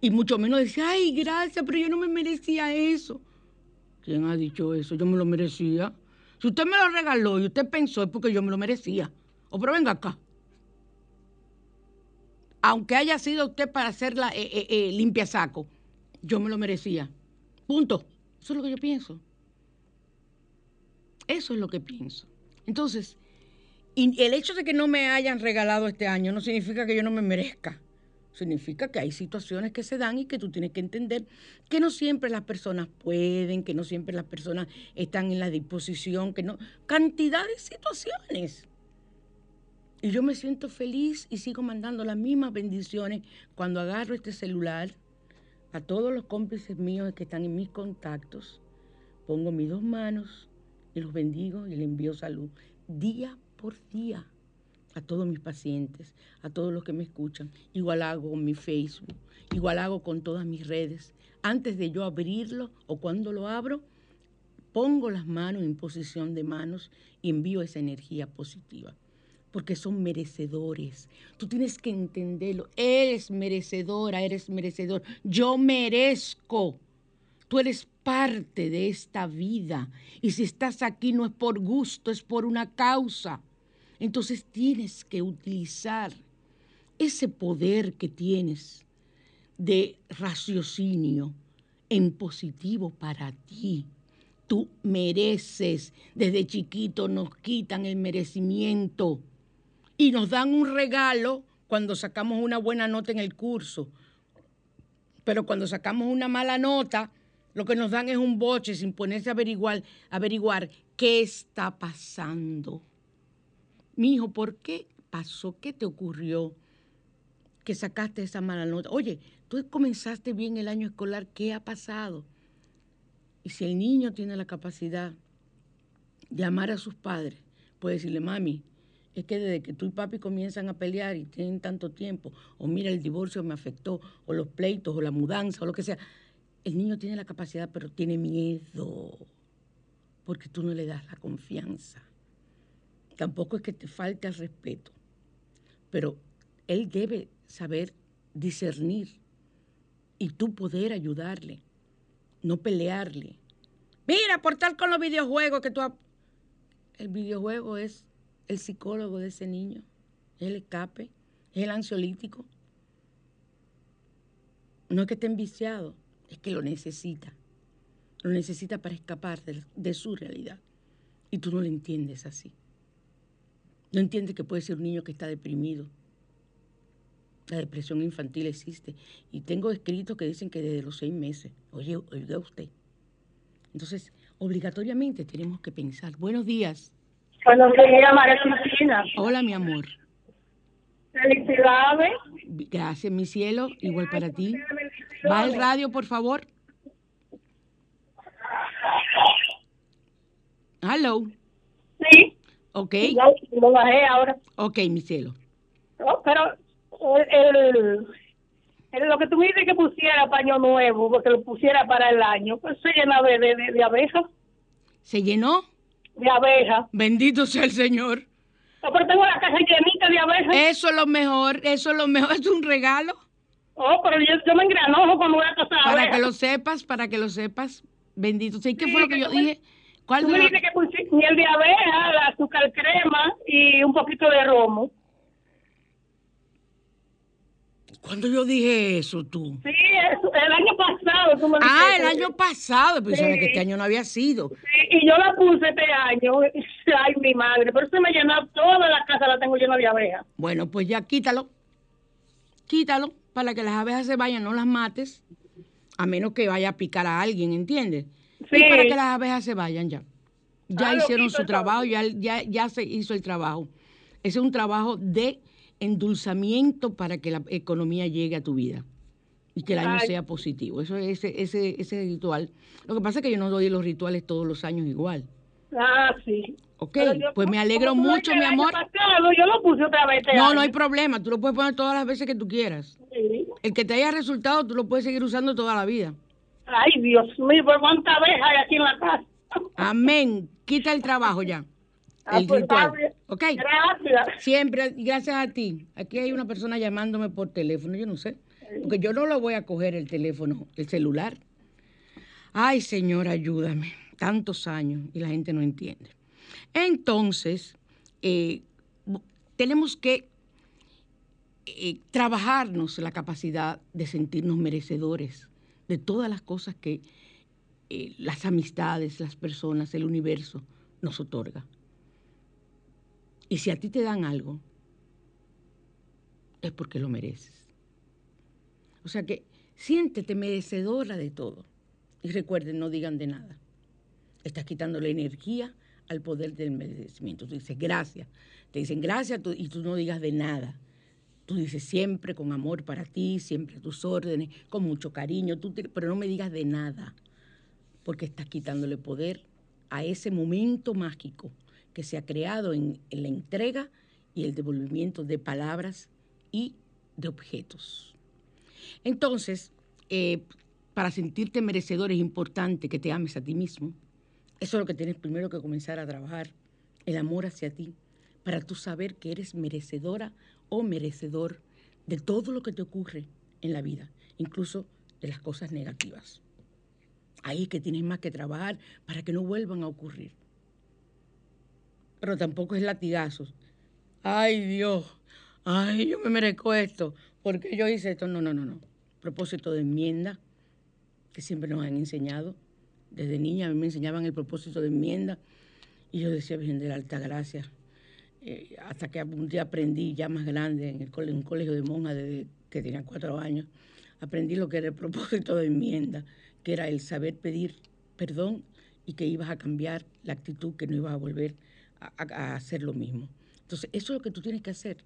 Y mucho menos decir, ay, gracias, pero yo no me merecía eso. ¿Quién ha dicho eso? Yo me lo merecía. Si usted me lo regaló y usted pensó es porque yo me lo merecía. O pero venga acá. Aunque haya sido usted para hacerla eh, eh, eh, limpia saco, yo me lo merecía. Punto. Eso es lo que yo pienso. Eso es lo que pienso. Entonces, el hecho de que no me hayan regalado este año no significa que yo no me merezca. Significa que hay situaciones que se dan y que tú tienes que entender que no siempre las personas pueden, que no siempre las personas están en la disposición, que no. Cantidad de situaciones. Y yo me siento feliz y sigo mandando las mismas bendiciones cuando agarro este celular a todos los cómplices míos que están en mis contactos. Pongo mis dos manos y los bendigo y les envío salud. día por día a todos mis pacientes, a todos los que me escuchan. Igual hago con mi Facebook, igual hago con todas mis redes. Antes de yo abrirlo o cuando lo abro, pongo las manos en posición de manos y envío esa energía positiva. Porque son merecedores. Tú tienes que entenderlo. Eres merecedora, eres merecedor. Yo merezco. Tú eres parte de esta vida. Y si estás aquí no es por gusto, es por una causa. Entonces tienes que utilizar ese poder que tienes de raciocinio en positivo para ti. Tú mereces. Desde chiquito nos quitan el merecimiento y nos dan un regalo cuando sacamos una buena nota en el curso. Pero cuando sacamos una mala nota, lo que nos dan es un boche sin ponerse a averiguar, averiguar qué está pasando. Mi hijo, ¿por qué pasó? ¿Qué te ocurrió? Que sacaste esa mala nota. Oye, tú comenzaste bien el año escolar, ¿qué ha pasado? Y si el niño tiene la capacidad de amar a sus padres, puede decirle, mami, es que desde que tú y papi comienzan a pelear y tienen tanto tiempo, o mira, el divorcio me afectó, o los pleitos, o la mudanza, o lo que sea, el niño tiene la capacidad, pero tiene miedo, porque tú no le das la confianza. Tampoco es que te falte el respeto, pero él debe saber discernir y tú poder ayudarle, no pelearle. Mira, por tal con los videojuegos que tú... El videojuego es el psicólogo de ese niño, es el escape, es el ansiolítico. No es que esté enviciado, es que lo necesita. Lo necesita para escapar de, su realidad. Y tú no lo entiendes así. No entiende que puede ser un niño que está deprimido. La depresión infantil existe. Y tengo escritos que dicen que desde los seis meses. Oye, oiga usted. Entonces, obligatoriamente tenemos que pensar. Buenos días. Buenos días, María Cristina. Hola, mi amor. Felicidades. Gracias, mi cielo. Igual para ti. Va al radio, por favor. Hello. Sí. Ok. Ya lo bajé ahora. Ok, mi cielo. No, pero el, el- el- lo que tú me dices que pusiera paño nuevo, porque lo pusiera para el año, pues se llena de, de, de, de abejas. ¿Se llenó? De abejas. Bendito sea el Señor. No, pero tengo la casa llenita de abejas. Eso es lo mejor, eso es lo mejor, es un regalo. Oh, pero yo, yo me engranojo cuando voy a Para abejas. que lo sepas, para que lo sepas. Bendito. ¿Sí qué Sí, fue lo que que yo me- dije? ¿Cuál Tú me dices que pusiste miel de abeja, azúcar crema y un poquito de romo. ¿Cuándo yo dije eso tú? Sí, eso, el año pasado tú me Ah, el año pasado, pero Sí. que este año no había sido. Sí, y yo la puse este año. Ay, mi madre. Pero se me llenó toda la casa, la tengo llena de abejas. Bueno, pues ya quítalo. Quítalo para que las abejas se vayan, no las mates. A menos que vaya a picar a alguien, ¿entiendes? Sí. Y para que las abejas se vayan ya. Ya Ah, hicieron su trabajo, ya, ya, ya se hizo el trabajo. Ese es un trabajo de endulzamiento para que la economía llegue a tu vida y que el año Ay. sea positivo. Eso es ese, ese, ese ritual. Lo que pasa es que yo no doy los rituales todos los años igual. Ah, sí. Ok, yo- pues me alegro mucho, mi amor. pasado yo lo puse otra vez este No, año. no hay problema. Tú lo puedes poner todas las veces que tú quieras. Sí. El que te haya resultado, tú lo puedes seguir usando toda la vida. Ay, Dios mío, pero cuánta abeja hay aquí en la casa. Amén. Quita el trabajo ya. Ah, El pues. ¿Ok? Gracias. Siempre, gracias a ti. Aquí hay una persona llamándome por teléfono, yo no sé. Porque yo no lo voy a coger el teléfono, el celular. Ay, Señor, ayúdame. Tantos años y la gente no entiende. Entonces, eh, tenemos que eh, trabajarnos la capacidad de sentirnos merecedores de todas las cosas que eh, las amistades, las personas, el universo nos otorga. Y si a ti te dan algo, es porque lo mereces. O sea que siéntete merecedora de todo. Y recuerden, no digan de nada. Estás quitando la energía al poder del merecimiento. Tú dices gracias. Te dicen gracias y tú no digas de nada. Tú dices siempre con amor para ti, siempre a tus órdenes, con mucho cariño, tú pero no me digas de nada, porque estás quitándole poder a ese momento mágico que se ha creado en, la entrega y el devolvimiento de palabras y de objetos. Entonces, eh, para sentirte merecedor es importante que te ames a ti mismo. Eso es lo que tienes primero que comenzar a trabajar, el amor hacia ti, para tú saber que eres merecedora o merecedor de todo lo que te ocurre en la vida, incluso de las cosas negativas. Ahí es que tienes más que trabajar para que no vuelvan a ocurrir. Pero tampoco es latigazos. Ay Dios, ay, yo me merezco esto, porque yo hice esto. No, no, no, no. Propósito de enmienda, que siempre nos han enseñado. Desde niña a mí me enseñaban el propósito de enmienda y yo decía, Virgen de la Alta Gracia, eh, hasta que un día aprendí ya más grande en, el cole- en un colegio de monjas desde que tenía cuatro años, aprendí lo que era el propósito de enmienda, que era el saber pedir perdón y que ibas a cambiar la actitud, que no ibas a volver a- hacer lo mismo. Entonces, eso es lo que tú tienes que hacer,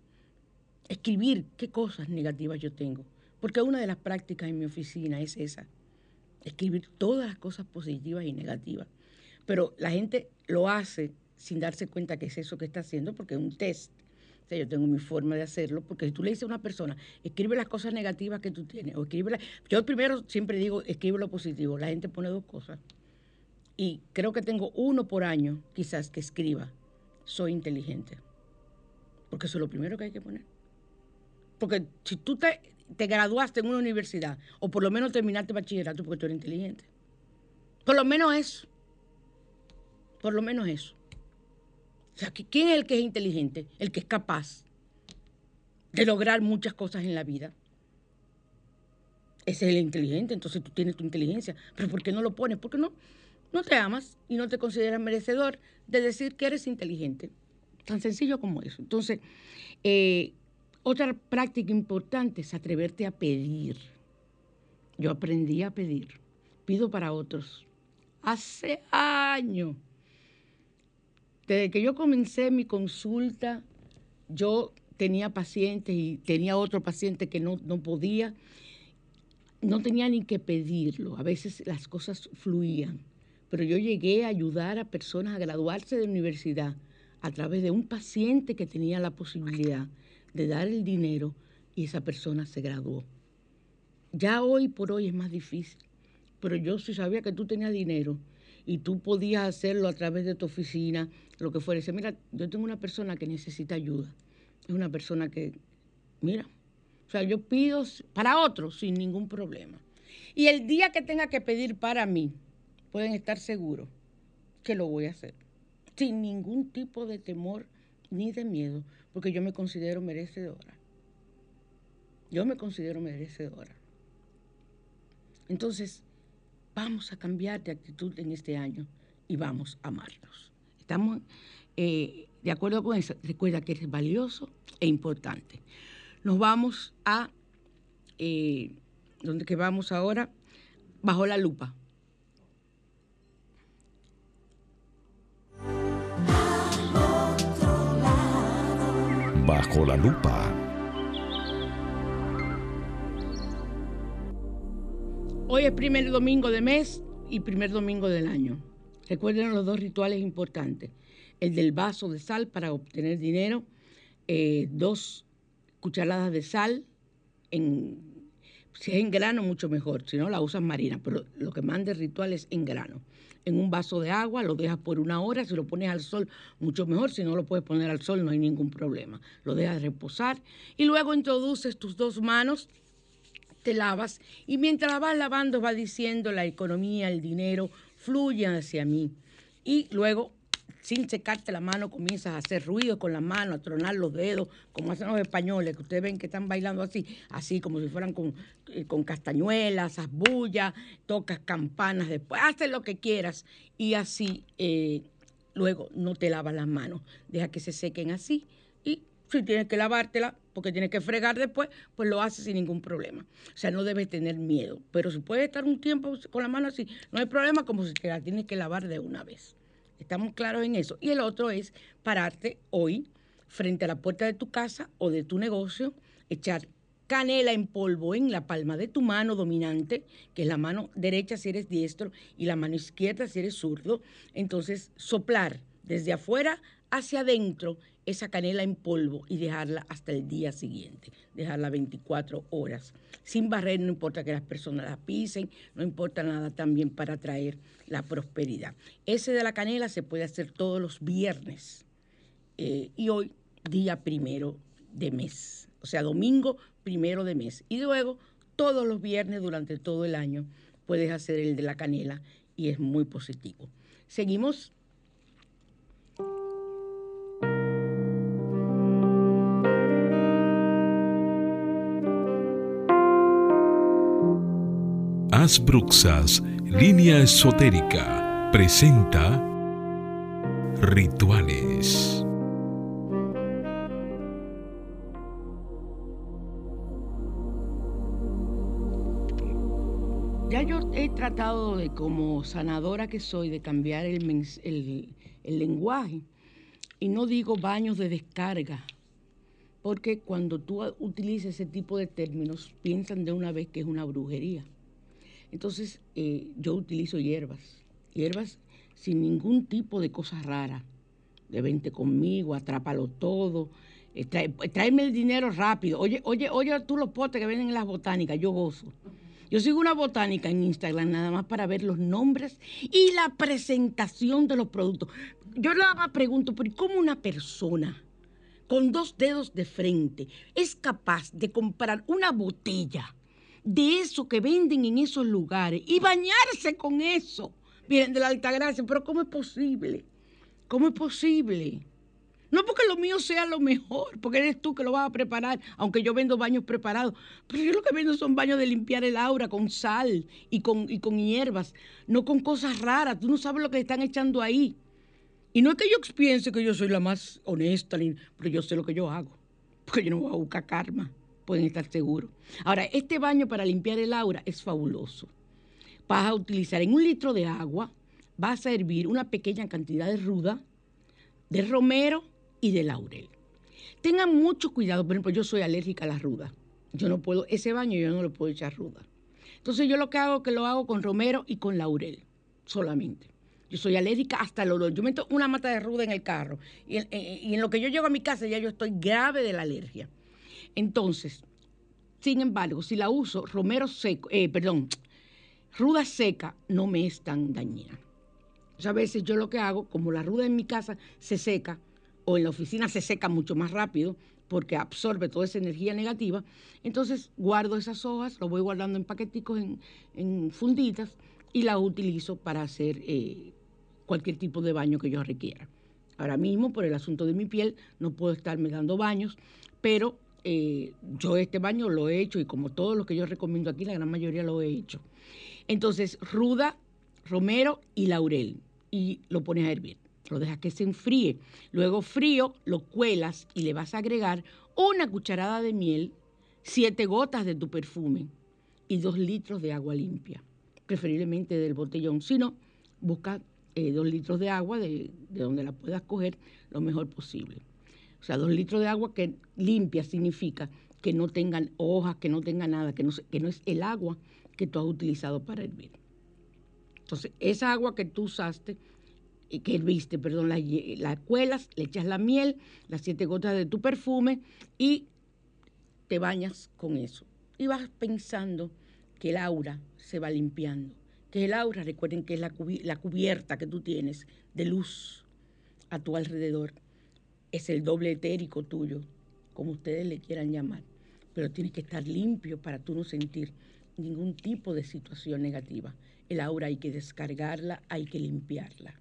escribir qué cosas negativas yo tengo, porque una de las prácticas en mi oficina es esa, escribir todas las cosas positivas y negativas. Pero la gente lo hace sin darse cuenta que es eso que está haciendo, porque es un test. O sea, yo tengo mi forma de hacerlo, porque si tú le dices a una persona, escribe las cosas negativas que tú tienes, o escribe Yo primero siempre digo, escribe lo positivo. La gente pone dos cosas. Y creo que tengo uno por año, quizás, que escriba, soy inteligente. Porque eso es lo primero que hay que poner. Porque si tú te, te graduaste en una universidad, o por lo menos terminaste bachillerato porque tú eres inteligente. Por lo menos eso. Por lo menos eso. O sea, ¿quién es el que es inteligente? El que es capaz de lograr muchas cosas en la vida. Ese es el inteligente, entonces tú tienes tu inteligencia. Pero ¿por qué no lo pones? Porque no, no te amas y no te consideras merecedor de decir que eres inteligente. Tan sencillo como eso. Entonces, eh, otra práctica importante es atreverte a pedir. Yo aprendí a pedir. Pido para otros. Hace años. Desde que yo comencé mi consulta, yo tenía pacientes y tenía otro paciente que no, no podía. No tenía ni que pedirlo. A veces las cosas fluían. Pero yo llegué a ayudar a personas a graduarse de universidad a través de un paciente que tenía la posibilidad de dar el dinero y esa persona se graduó. Ya hoy por hoy es más difícil, pero yo sí sabía que tú tenías dinero y tú podías hacerlo a través de tu oficina, lo que fuera. Dice, mira, yo tengo una persona que necesita ayuda. Es una persona que, mira, o sea, yo pido para otros sin ningún problema. Y el día que tenga que pedir para mí, pueden estar seguros que lo voy a hacer. Sin ningún tipo de temor ni de miedo, porque yo me considero merecedora. Yo me considero merecedora. Entonces, vamos a cambiar de actitud en este año y vamos a amarnos. Estamos eh, de acuerdo con eso. Recuerda que eres valioso e importante. Nos vamos a, eh, ¿dónde que vamos ahora? Bajo la lupa. Bajo la lupa. Hoy es primer domingo de mes y primer domingo del año. Recuerden los dos rituales importantes. El del vaso de sal para obtener dinero, eh, dos cucharadas de sal, en, si es en grano mucho mejor, si no la usas marina, pero lo que manda el ritual es en grano. En un vaso de agua, lo dejas por una hora, si lo pones al sol mucho mejor, si no lo puedes poner al sol no hay ningún problema. Lo dejas reposar y luego introduces tus dos manos te lavas y mientras la vas lavando va diciendo la economía, el dinero, fluyen hacia mí. Y luego, sin secarte la mano, comienzas a hacer ruido con la mano, a tronar los dedos, como hacen los españoles, que ustedes ven que están bailando así, así como si fueran con, eh, con castañuelas, haz bulla, tocas campanas, después haces lo que quieras y así eh, luego no te lavas las manos, deja que se sequen así y si tienes que lavártela porque tienes que fregar después, pues lo haces sin ningún problema. O sea, no debes tener miedo. Pero si puedes estar un tiempo con la mano así, no hay problema como si te la tienes que lavar de una vez. Estamos claros en eso. Y el otro es pararte hoy frente a la puerta de tu casa o de tu negocio, echar canela en polvo en la palma de tu mano dominante, que es la mano derecha si eres diestro y la mano izquierda si eres zurdo. Entonces, soplar desde afuera hacia adentro esa canela en polvo y dejarla hasta el día siguiente, dejarla 24 horas. Sin barrer, no importa que las personas la pisen, no importa nada también para traer la prosperidad. Ese de la canela se puede hacer todos los viernes eh, y hoy día primero de mes, o sea, domingo primero de mes. Y luego todos los viernes durante todo el año puedes hacer el de la canela y es muy positivo. Seguimos. Asbruxas, línea esotérica, presenta Rituales. Ya yo he tratado de, como sanadora que soy, de cambiar el, el- lenguaje y no digo baños de descarga, porque cuando tú utilizas ese tipo de términos piensan de una vez que es una brujería. Entonces eh, yo utilizo hierbas, hierbas sin ningún tipo de cosas raras, de vente conmigo, atrápalo todo, eh, trae- tráeme el dinero rápido. Oye, oye, oye tú los potes que venden en las botánicas, yo gozo. Yo sigo una botánica en Instagram nada más para ver los nombres y la presentación de los productos. Yo nada más pregunto, ¿pero cómo una persona con dos dedos de frente es capaz de comprar una botella de eso que venden en esos lugares y bañarse con eso? Vienen de la Altagracia, pero ¿cómo es posible? ¿Cómo es posible? No porque lo mío sea lo mejor, porque eres tú que lo vas a preparar, aunque yo vendo baños preparados. Pero yo lo que vendo son baños de limpiar el aura con sal y con, y con hierbas, no con cosas raras. Tú no sabes lo que están echando ahí. Y no es que yo piense que yo soy la más honesta, pero yo sé lo que yo hago. Porque yo no voy a buscar karma, pueden estar seguros. Ahora, este baño para limpiar el aura es fabuloso. Vas a utilizar en un litro de agua, vas a hervir una pequeña cantidad de ruda, de romero y de laurel. Tengan mucho cuidado, por ejemplo, yo soy alérgica a la ruda. Yo no puedo, ese baño yo no lo puedo echar ruda. Entonces yo lo que hago es que lo hago con romero y con laurel, solamente. Yo soy alérgica hasta el olor. Yo meto una mata de ruda en el carro y en, en- y en lo que yo llego a mi casa ya yo estoy grave de la alergia. Entonces, sin embargo, si la uso romero seco, eh, perdón, ruda seca, no me es tan dañina. O sea, a veces yo lo que hago, como la ruda en mi casa se seca, o en la oficina se seca mucho más rápido, porque absorbe toda esa energía negativa, entonces guardo esas hojas, lo voy guardando en paqueticos, en, en funditas, y las utilizo para hacer eh, cualquier tipo de baño que yo requiera. Ahora mismo, por el asunto de mi piel, no puedo estarme dando baños, pero eh, yo este baño lo he hecho y como todos los que yo recomiendo aquí, la gran mayoría lo he hecho. Entonces, ruda, romero y laurel. Y lo pones a hervir. Lo dejas que se enfríe. Luego frío, lo cuelas y le vas a agregar una cucharada de miel, siete gotas de tu perfume y dos litros de agua limpia, preferiblemente del botellón. Si no, busca eh, dos litros de agua de, de donde la puedas coger lo mejor posible. O sea, dos litros de agua que limpia significa que no tengan hojas, que no tenga nada, que no, es el agua que tú has utilizado para hervir. Entonces, esa agua que tú usaste, que herviste, perdón, la, cuelas, le echas la miel, las siete gotas de tu perfume y te bañas con eso. Y vas pensando que el aura se va limpiando. Que el aura, recuerden que es la cubierta que tú tienes de luz a tu alrededor. Es el doble etérico tuyo, como ustedes le quieran llamar. Pero tiene que estar limpio para tú no sentir ningún tipo de situación negativa. El aura hay que descargarla, hay que limpiarla.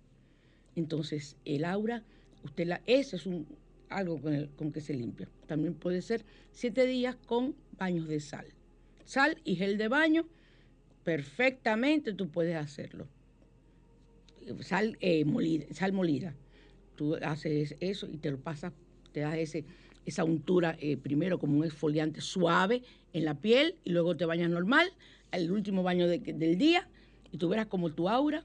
Entonces, el aura, usted la, es un, algo con, el- con que se limpia. También puede ser siete días con baños de sal. Sal y gel de baño, perfectamente tú puedes hacerlo. Sal, eh, molida, sal molida. Tú haces eso y te lo pasas, te das ese, esa untura eh, primero como un exfoliante suave en la piel y luego te bañas normal, el último baño de- del día y tú verás como tu aura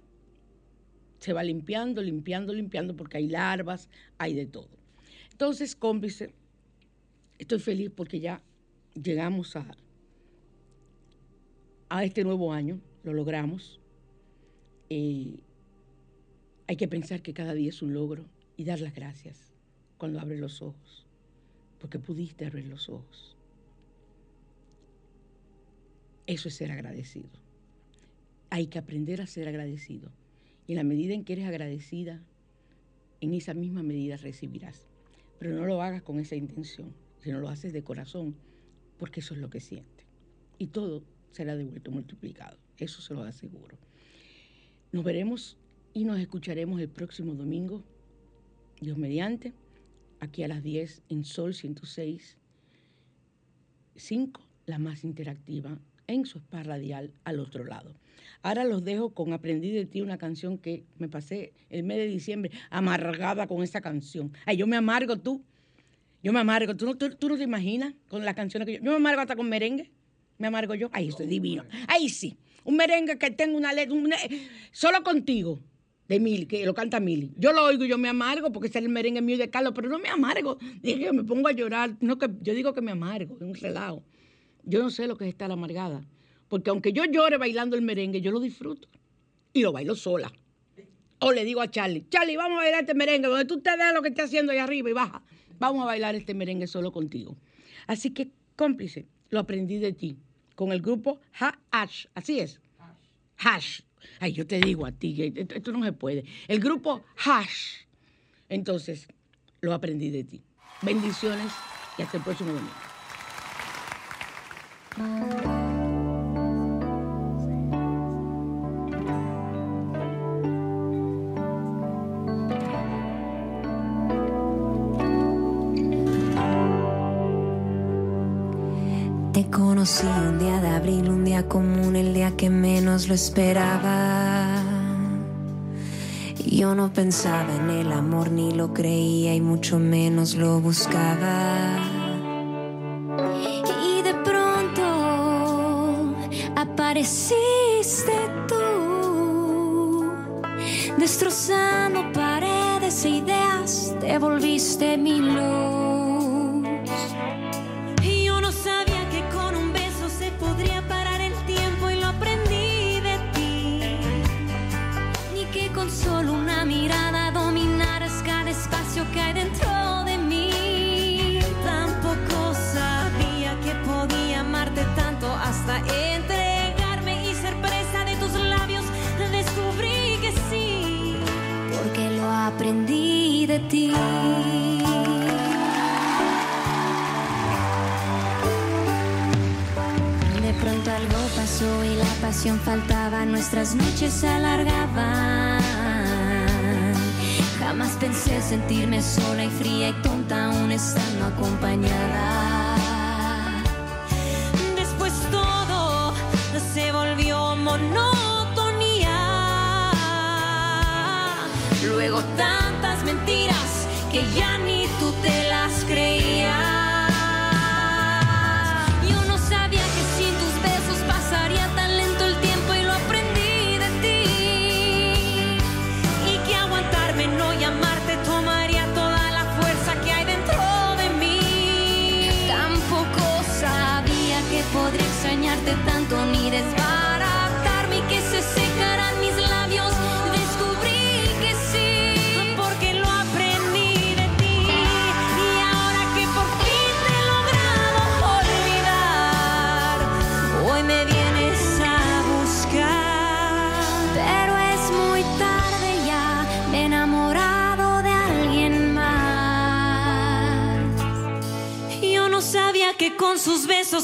se va limpiando, limpiando, limpiando, porque hay larvas, hay de todo. Entonces, cómplice, estoy feliz porque ya llegamos a, a este nuevo año, lo logramos. Eh, Hay que pensar que cada día es un logro y dar las gracias cuando abres los ojos, porque pudiste abrir los ojos. Eso es ser agradecido. Hay que aprender a ser agradecido. Y en la medida en que eres agradecida, en esa misma medida recibirás. Pero no lo hagas con esa intención, sino lo haces de corazón, porque eso es lo que sientes. Y todo será devuelto multiplicado, eso se lo aseguro. Nos veremos y nos escucharemos el próximo domingo, Dios mediante, aquí a las 10 en Sol 106, 5, la más interactiva, en su spa radial al otro lado. Ahora los dejo con Aprendí de ti, una canción que me pasé el mes de diciembre amargada con esa canción. Ay, yo me amargo tú. Yo me amargo. ¿Tú no, tú, no te imaginas con las canciones que yo... Yo me amargo hasta con merengue. Me amargo yo. Ay, esto es divino. Ay, sí. Un merengue que tenga una letra... Solo contigo de Mili, que lo canta Mili. Yo lo oigo y yo me amargo porque es el merengue mío de Carlos, pero no me amargo. Dije, me pongo a llorar. No, que yo digo que me amargo, es un relajo. Yo no sé lo que es estar amargada. Porque aunque yo llore bailando el merengue, yo lo disfruto. Y lo bailo sola. O le digo a Charlie, Charlie, vamos a bailar este merengue, donde tú te veas lo que está haciendo ahí arriba y baja. Vamos a bailar este merengue solo contigo. Así que, cómplice, lo aprendí de ti, con el grupo Hash. Así es. Hash. Ay, yo te digo a ti, esto no se puede. El grupo Hash. Entonces, lo aprendí de ti. Bendiciones y hasta el próximo domingo. Conocí un día de abril, un día común, el día que menos lo esperaba. Yo no pensaba en el amor, ni lo creía y mucho menos lo buscaba. Y de pronto apareciste tú, destrozando paredes e ideas, te volviste mi luz. De pronto algo pasó y la pasión faltaba, nuestras noches se alargaban. Jamás pensé sentirme sola y fría y tonta aún estando acompañada. Después todo se volvió monotonía. Luego tantas mentiras que ya ni tú te las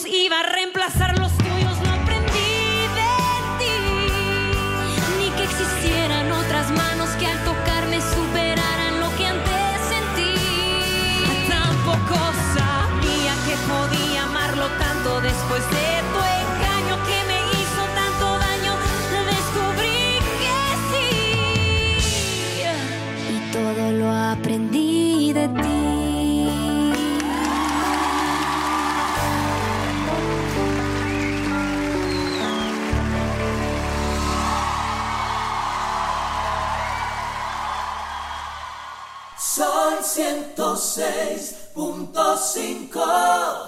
iba a 106.5